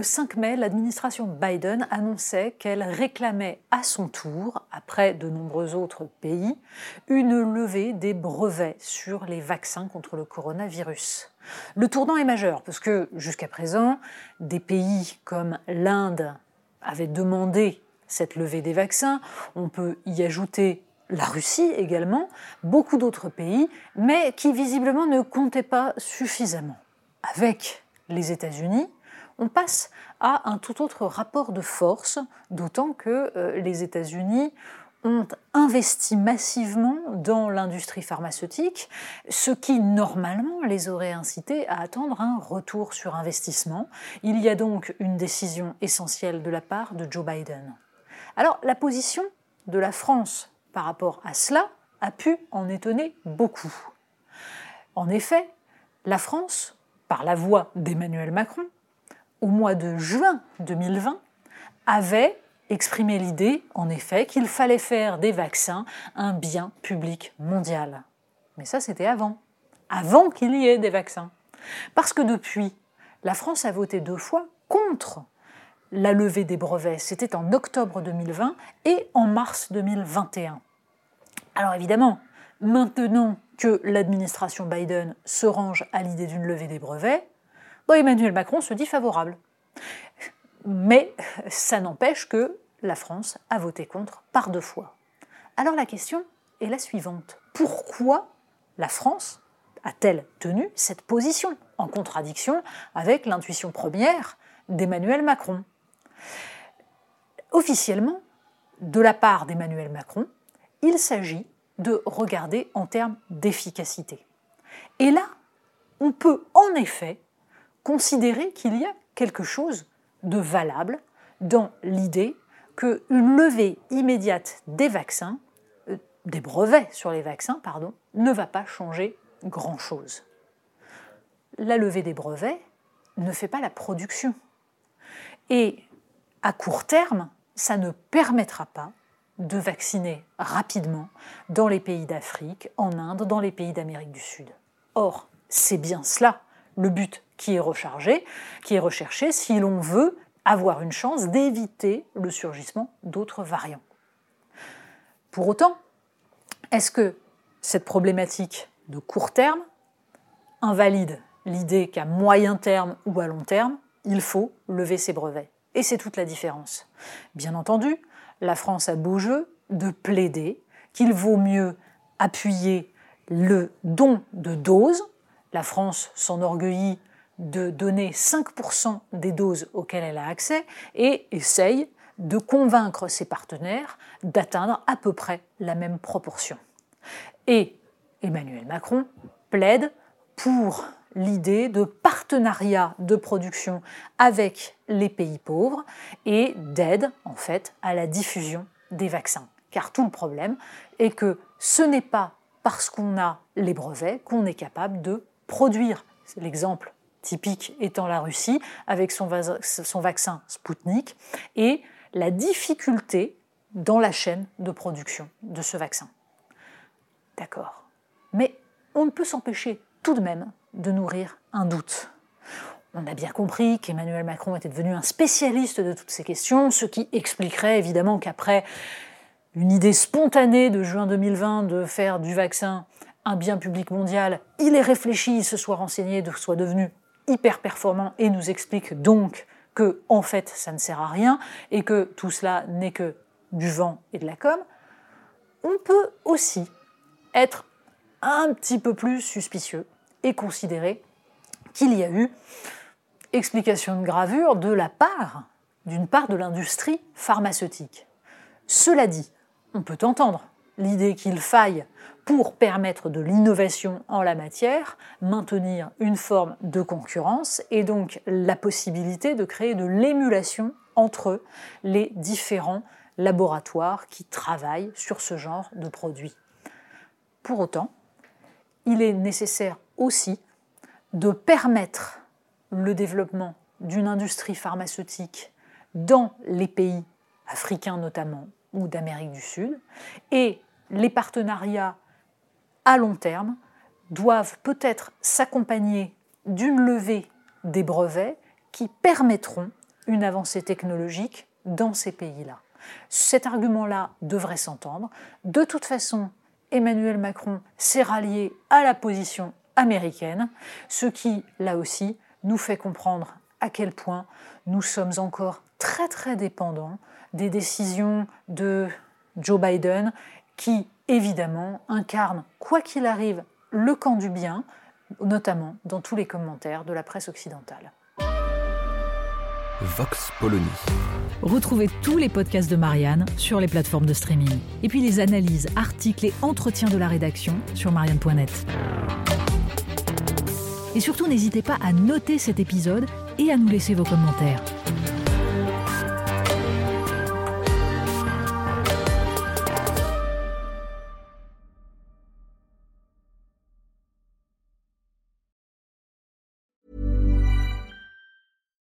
Le 5 mai, l'administration Biden annonçait qu'elle réclamait à son tour, après de nombreux autres pays, une levée des brevets sur les vaccins contre le coronavirus. Le tournant est majeur parce que jusqu'à présent, des pays comme l'Inde avaient demandé cette levée des vaccins. On peut y ajouter la Russie également, beaucoup d'autres pays, mais qui visiblement ne comptaient pas suffisamment. Avec les États-Unis, on passe à un tout autre rapport de force, d'autant que euh, les États-Unis ont investi massivement dans l'industrie pharmaceutique, ce qui normalement les aurait incités à attendre un retour sur investissement. Il y a donc une décision essentielle de la part de Joe Biden. Alors la position de la France par rapport à cela a pu en étonner beaucoup. En effet, la France, par la voix d'Emmanuel Macron, au mois de juin 2020, avait exprimé l'idée, en effet, qu'il fallait faire des vaccins un bien public mondial. Mais ça, c'était avant, avant qu'il y ait des vaccins. Parce que depuis, la France a voté deux fois contre la levée des brevets. C'était en octobre 2020 et en mars 2021. Alors évidemment, maintenant que l'administration Biden se range à l'idée d'une levée des brevets, Emmanuel Macron se dit favorable. Mais ça n'empêche que la France a voté contre par deux fois. Alors la question est la suivante. Pourquoi la France a-t-elle tenu cette position en contradiction avec l'intuition première d'Emmanuel Macron? Officiellement, de la part d'Emmanuel Macron, il s'agit de regarder en termes d'efficacité. Et là, on peut en effet considérer qu'il y a quelque chose de valable dans l'idée qu'une levée immédiate des vaccins, euh, des brevets sur les vaccins, pardon, ne va pas changer grand-chose. La levée des brevets ne fait pas la production. Et à court terme, ça ne permettra pas de vacciner rapidement dans les pays d'Afrique, en Inde, dans les pays d'Amérique du Sud. Or, c'est bien cela le but qui est rechargé, qui est recherché si l'on veut avoir une chance d'éviter le surgissement d'autres variants. Pour autant, est-ce que cette problématique de court terme invalide l'idée qu'à moyen terme ou à long terme, il faut lever ses brevets? Et c'est toute la différence. Bien entendu, la France a beau jeu de plaider qu'il vaut mieux appuyer le don de doses. La France s'enorgueillit de donner 5% des doses auxquelles elle a accès et essaye de convaincre ses partenaires d'atteindre à peu près la même proportion. Et Emmanuel Macron plaide pour l'idée de partenariat de production avec les pays pauvres et d'aide en fait à la diffusion des vaccins. Car tout le problème est que ce n'est pas parce qu'on a les brevets qu'on est capable de produire. L'exemple typique étant la Russie avec son, son vaccin Sputnik et la difficulté dans la chaîne de production de ce vaccin. D'accord. Mais on ne peut s'empêcher tout de même de nourrir un doute. On a bien compris qu'Emmanuel Macron était devenu un spécialiste de toutes ces questions, ce qui expliquerait évidemment qu'après une idée spontanée de juin 2020 de faire du vaccin un bien public mondial, il ait réfléchi, il se soit renseigné, soit devenu hyper performant et nous explique donc que en fait ça ne sert à rien et que tout cela n'est que du vent et de la com, on peut aussi être un petit peu plus suspicieux et considérer qu'il y a eu explication de gravure de la part, d'une part de l'industrie pharmaceutique. Cela dit, on peut entendre l'idée qu'il faille, pour permettre de l'innovation en la matière, maintenir une forme de concurrence et donc la possibilité de créer de l'émulation entre les différents laboratoires qui travaillent sur ce genre de produits. Pour autant, il est nécessaire aussi de permettre le développement d'une industrie pharmaceutique dans les pays africains notamment ou d'Amérique du Sud et les partenariats à long terme doivent peut-être s'accompagner d'une levée des brevets qui permettront une avancée technologique dans ces pays-là. Cet argument-là devrait s'entendre. De toute façon, Emmanuel Macron s'est rallié à la position américaine, ce qui, là aussi, nous fait comprendre à quel point nous sommes encore très très dépendants des décisions de Joe Biden qui, évidemment, incarne, quoi qu'il arrive, le camp du bien, notamment dans tous les commentaires de la presse occidentale. Vox Polony. Retrouvez tous les podcasts de Marianne sur les plateformes de streaming. Et puis les analyses, articles et entretiens de la rédaction sur marianne.net. Et surtout, n'hésitez pas à noter cet épisode et à nous laisser vos commentaires.